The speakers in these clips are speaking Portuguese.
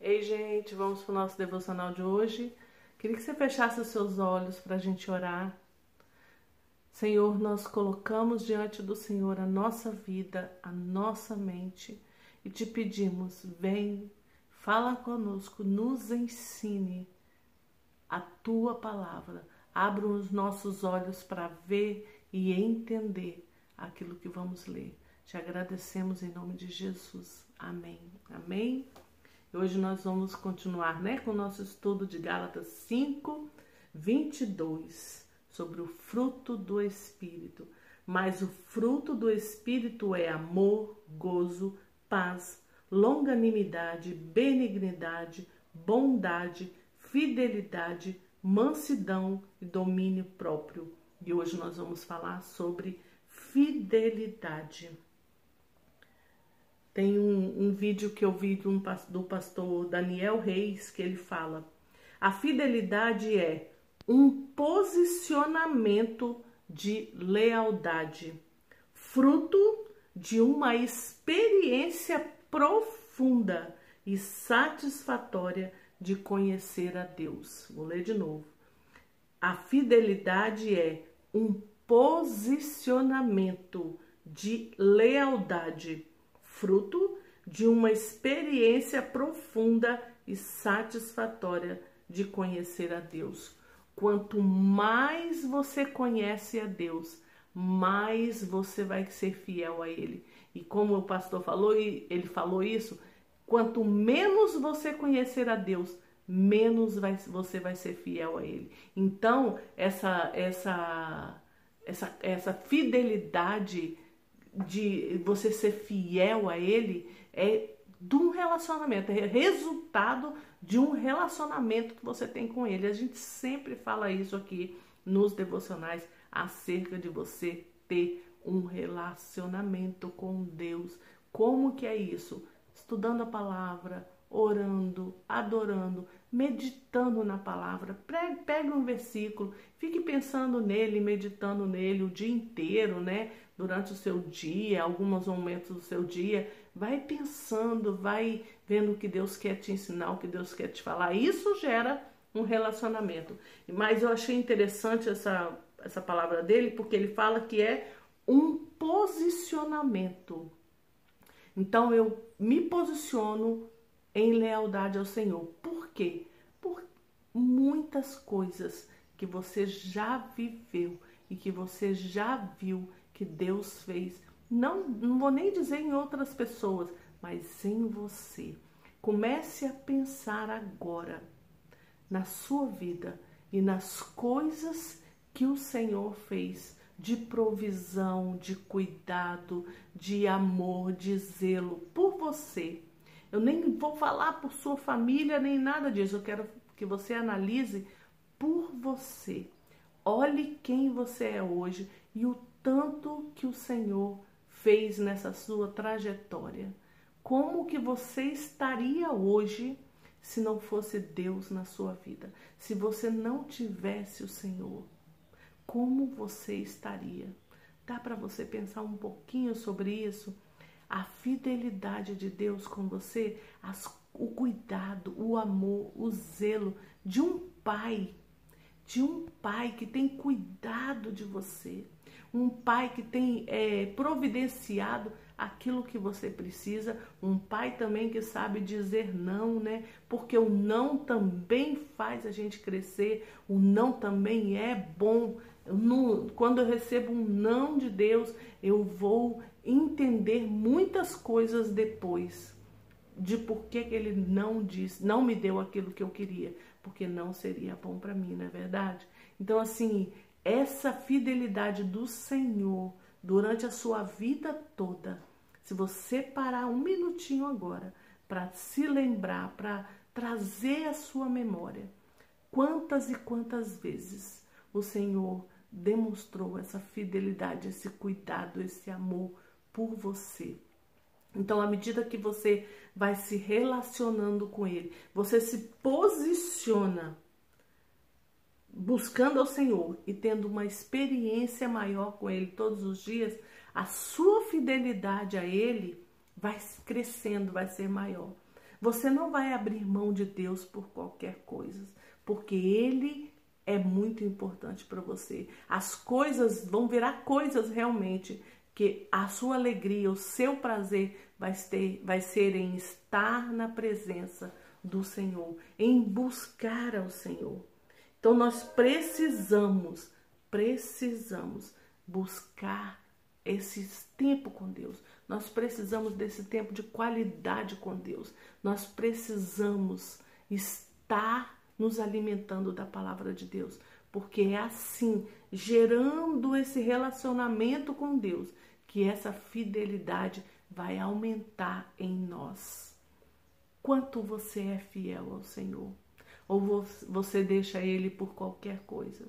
Ei, gente, vamos para o nosso devocional de hoje. Queria que você fechasse os seus olhos para a gente orar. Senhor, nós colocamos diante do Senhor a nossa vida, a nossa mente e te pedimos: vem, fala conosco, nos ensine a tua palavra. Abra os nossos olhos para ver e entender aquilo que vamos ler. Te agradecemos em nome de Jesus. Amém. Amém. Hoje nós vamos continuar né, com o nosso estudo de Gálatas 5, 22, sobre o fruto do Espírito. Mas o fruto do Espírito é amor, gozo, paz, longanimidade, benignidade, bondade, fidelidade, mansidão e domínio próprio. E hoje nós vamos falar sobre fidelidade. Tem um, um vídeo que eu vi um, do pastor Daniel Reis que ele fala: a fidelidade é um posicionamento de lealdade, fruto de uma experiência profunda e satisfatória de conhecer a Deus. Vou ler de novo. A fidelidade é um posicionamento de lealdade fruto de uma experiência profunda e satisfatória de conhecer a Deus. Quanto mais você conhece a Deus, mais você vai ser fiel a Ele. E como o pastor falou, ele falou isso, quanto menos você conhecer a Deus, menos vai, você vai ser fiel a Ele. Então, essa, essa, essa, essa fidelidade de você ser fiel a ele é de um relacionamento, é resultado de um relacionamento que você tem com ele. A gente sempre fala isso aqui nos devocionais acerca de você ter um relacionamento com Deus. Como que é isso? Estudando a palavra, orando, adorando, meditando na palavra. Pegue um versículo, fique pensando nele, meditando nele o dia inteiro, né? Durante o seu dia, alguns momentos do seu dia. Vai pensando, vai vendo o que Deus quer te ensinar, o que Deus quer te falar. Isso gera um relacionamento. Mas eu achei interessante essa, essa palavra dele, porque ele fala que é um posicionamento. Então eu me posiciono em lealdade ao Senhor. Por quê? Por muitas coisas que você já viveu e que você já viu que Deus fez. Não, não vou nem dizer em outras pessoas, mas em você. Comece a pensar agora na sua vida e nas coisas que o Senhor fez de provisão, de cuidado, de amor, de zelo por você eu nem vou falar por sua família nem nada disso. Eu quero que você analise por você. Olhe quem você é hoje e o tanto que o Senhor fez nessa sua trajetória. Como que você estaria hoje se não fosse Deus na sua vida? Se você não tivesse o Senhor, como você estaria? Dá para você pensar um pouquinho sobre isso? a fidelidade de Deus com você, as, o cuidado, o amor, o zelo de um pai, de um pai que tem cuidado de você, um pai que tem é, providenciado aquilo que você precisa, um pai também que sabe dizer não, né? Porque o não também faz a gente crescer, o não também é bom. No, quando eu recebo um não de Deus, eu vou entender muitas coisas depois de por que, que ele não disse, não me deu aquilo que eu queria, porque não seria bom para mim, não é verdade? Então, assim, essa fidelidade do Senhor durante a sua vida toda, se você parar um minutinho agora para se lembrar, para trazer a sua memória, quantas e quantas vezes o Senhor demonstrou essa fidelidade, esse cuidado, esse amor por você. Então, à medida que você vai se relacionando com Ele, você se posiciona buscando ao Senhor e tendo uma experiência maior com Ele todos os dias, a sua fidelidade a Ele vai crescendo, vai ser maior. Você não vai abrir mão de Deus por qualquer coisa, porque Ele é muito importante para você. As coisas vão virar coisas realmente que a sua alegria, o seu prazer vai, ter, vai ser em estar na presença do Senhor, em buscar ao Senhor. Então nós precisamos, precisamos buscar esse tempo com Deus. Nós precisamos desse tempo de qualidade com Deus. Nós precisamos estar nos alimentando da palavra de Deus, porque é assim, gerando esse relacionamento com Deus, que essa fidelidade vai aumentar em nós. Quanto você é fiel ao Senhor? Ou você deixa ele por qualquer coisa?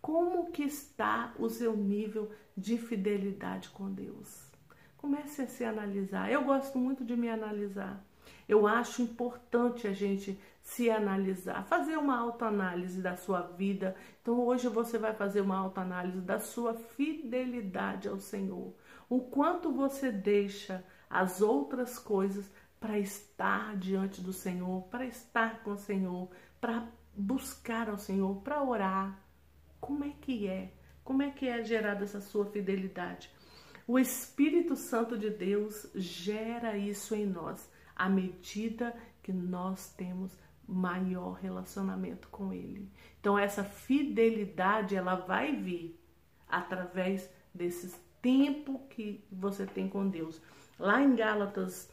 Como que está o seu nível de fidelidade com Deus? Comece a se analisar. Eu gosto muito de me analisar. Eu acho importante a gente se analisar, fazer uma autoanálise da sua vida. Então hoje você vai fazer uma autoanálise da sua fidelidade ao Senhor. O quanto você deixa as outras coisas para estar diante do Senhor, para estar com o Senhor, para buscar ao Senhor, para orar, como é que é? Como é que é gerada essa sua fidelidade? O Espírito Santo de Deus gera isso em nós à medida que nós temos maior relacionamento com ele. Então essa fidelidade ela vai vir através desse tempo que você tem com Deus. Lá em Gálatas,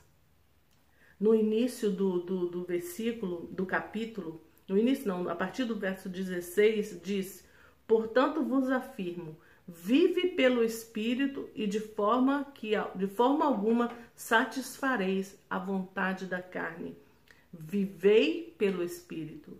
no início do, do, do versículo, do capítulo, no início não, a partir do verso 16, diz: Portanto vos afirmo, vive pelo Espírito e de forma que de forma alguma satisfareis a vontade da carne. Vivei pelo Espírito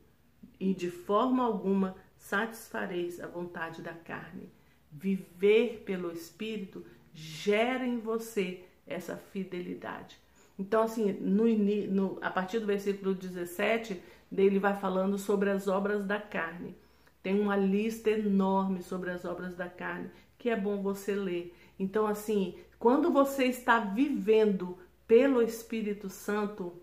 e de forma alguma satisfareis a vontade da carne. Viver pelo Espírito gera em você essa fidelidade. Então, assim, no, no, a partir do versículo 17, ele vai falando sobre as obras da carne. Tem uma lista enorme sobre as obras da carne que é bom você ler. Então, assim, quando você está vivendo pelo Espírito Santo,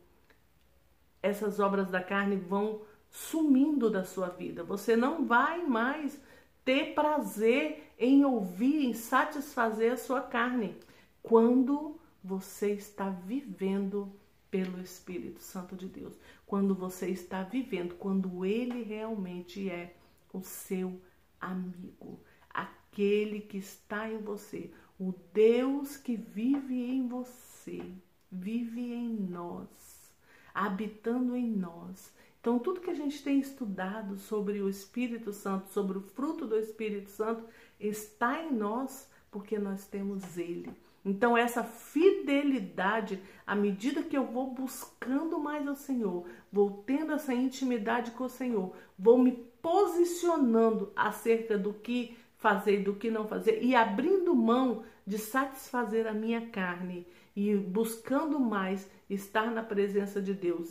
essas obras da carne vão sumindo da sua vida. Você não vai mais ter prazer em ouvir, em satisfazer a sua carne, quando você está vivendo pelo Espírito Santo de Deus, quando você está vivendo, quando ele realmente é o seu amigo, aquele que está em você, o Deus que vive em você, vive em nós, habitando em nós. Então, tudo que a gente tem estudado sobre o Espírito Santo, sobre o fruto do Espírito Santo, está em nós porque nós temos Ele. Então, essa fidelidade, à medida que eu vou buscando mais o Senhor, vou tendo essa intimidade com o Senhor, vou me posicionando acerca do que fazer e do que não fazer e abrindo mão de satisfazer a minha carne e buscando mais estar na presença de Deus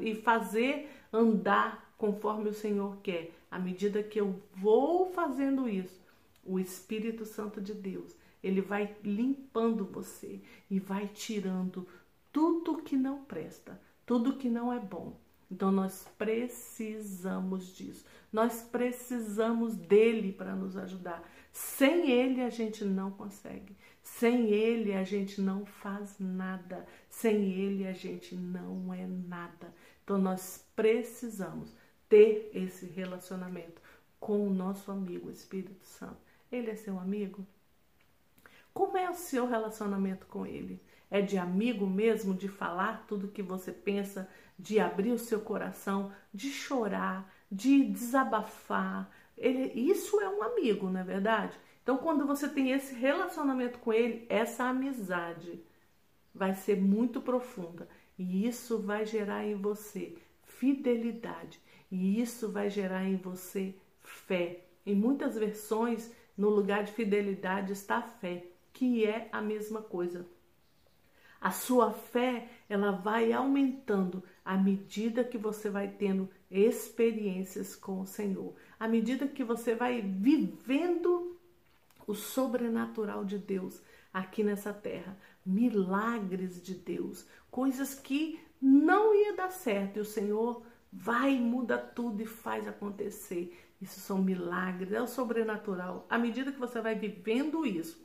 e fazer andar conforme o Senhor quer. À medida que eu vou fazendo isso, o Espírito Santo de Deus ele vai limpando você e vai tirando tudo que não presta, tudo que não é bom. Então nós precisamos disso. Nós precisamos dele para nos ajudar. Sem ele a gente não consegue. Sem ele a gente não faz nada. Sem ele a gente não é nada. Então nós precisamos ter esse relacionamento com o nosso amigo Espírito Santo. Ele é seu amigo? Como é o seu relacionamento com ele? É de amigo mesmo, de falar tudo que você pensa, de abrir o seu coração, de chorar, de desabafar. Ele, isso é um amigo, não é verdade? Então, quando você tem esse relacionamento com ele, essa amizade vai ser muito profunda e isso vai gerar em você fidelidade e isso vai gerar em você fé. Em muitas versões, no lugar de fidelidade está fé que é a mesma coisa. A sua fé, ela vai aumentando à medida que você vai tendo experiências com o Senhor, à medida que você vai vivendo o sobrenatural de Deus aqui nessa terra, milagres de Deus, coisas que não ia dar certo. E o Senhor vai, muda tudo e faz acontecer. Isso são milagres, é o sobrenatural. À medida que você vai vivendo isso,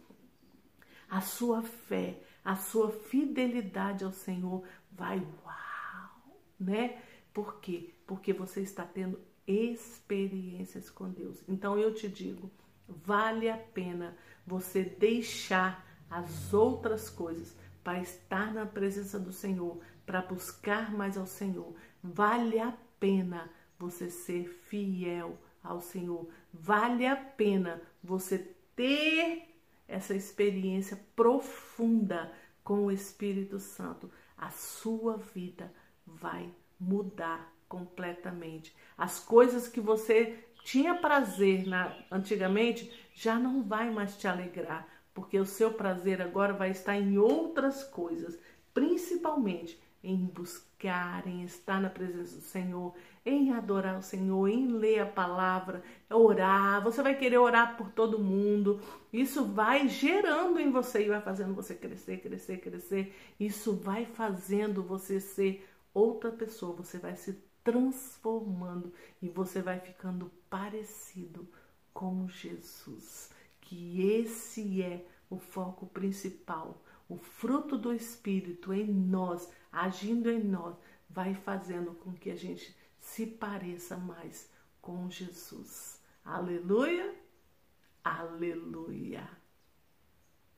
a sua fé, a sua fidelidade ao Senhor vai, uau, né? Por quê? Porque você está tendo experiências com Deus. Então eu te digo, vale a pena você deixar as outras coisas para estar na presença do Senhor, para buscar mais ao Senhor. Vale a pena você ser fiel ao Senhor. Vale a pena você ter essa experiência profunda com o Espírito Santo. A sua vida vai mudar completamente. As coisas que você tinha prazer na, antigamente já não vai mais te alegrar, porque o seu prazer agora vai estar em outras coisas, principalmente em buscar, em estar na presença do Senhor, em adorar o Senhor, em ler a palavra, orar. Você vai querer orar por todo mundo. Isso vai gerando em você e vai fazendo você crescer, crescer, crescer. Isso vai fazendo você ser outra pessoa. Você vai se transformando e você vai ficando parecido com Jesus que esse é o foco principal. O fruto do Espírito em nós, agindo em nós, vai fazendo com que a gente se pareça mais com Jesus. Aleluia! Aleluia!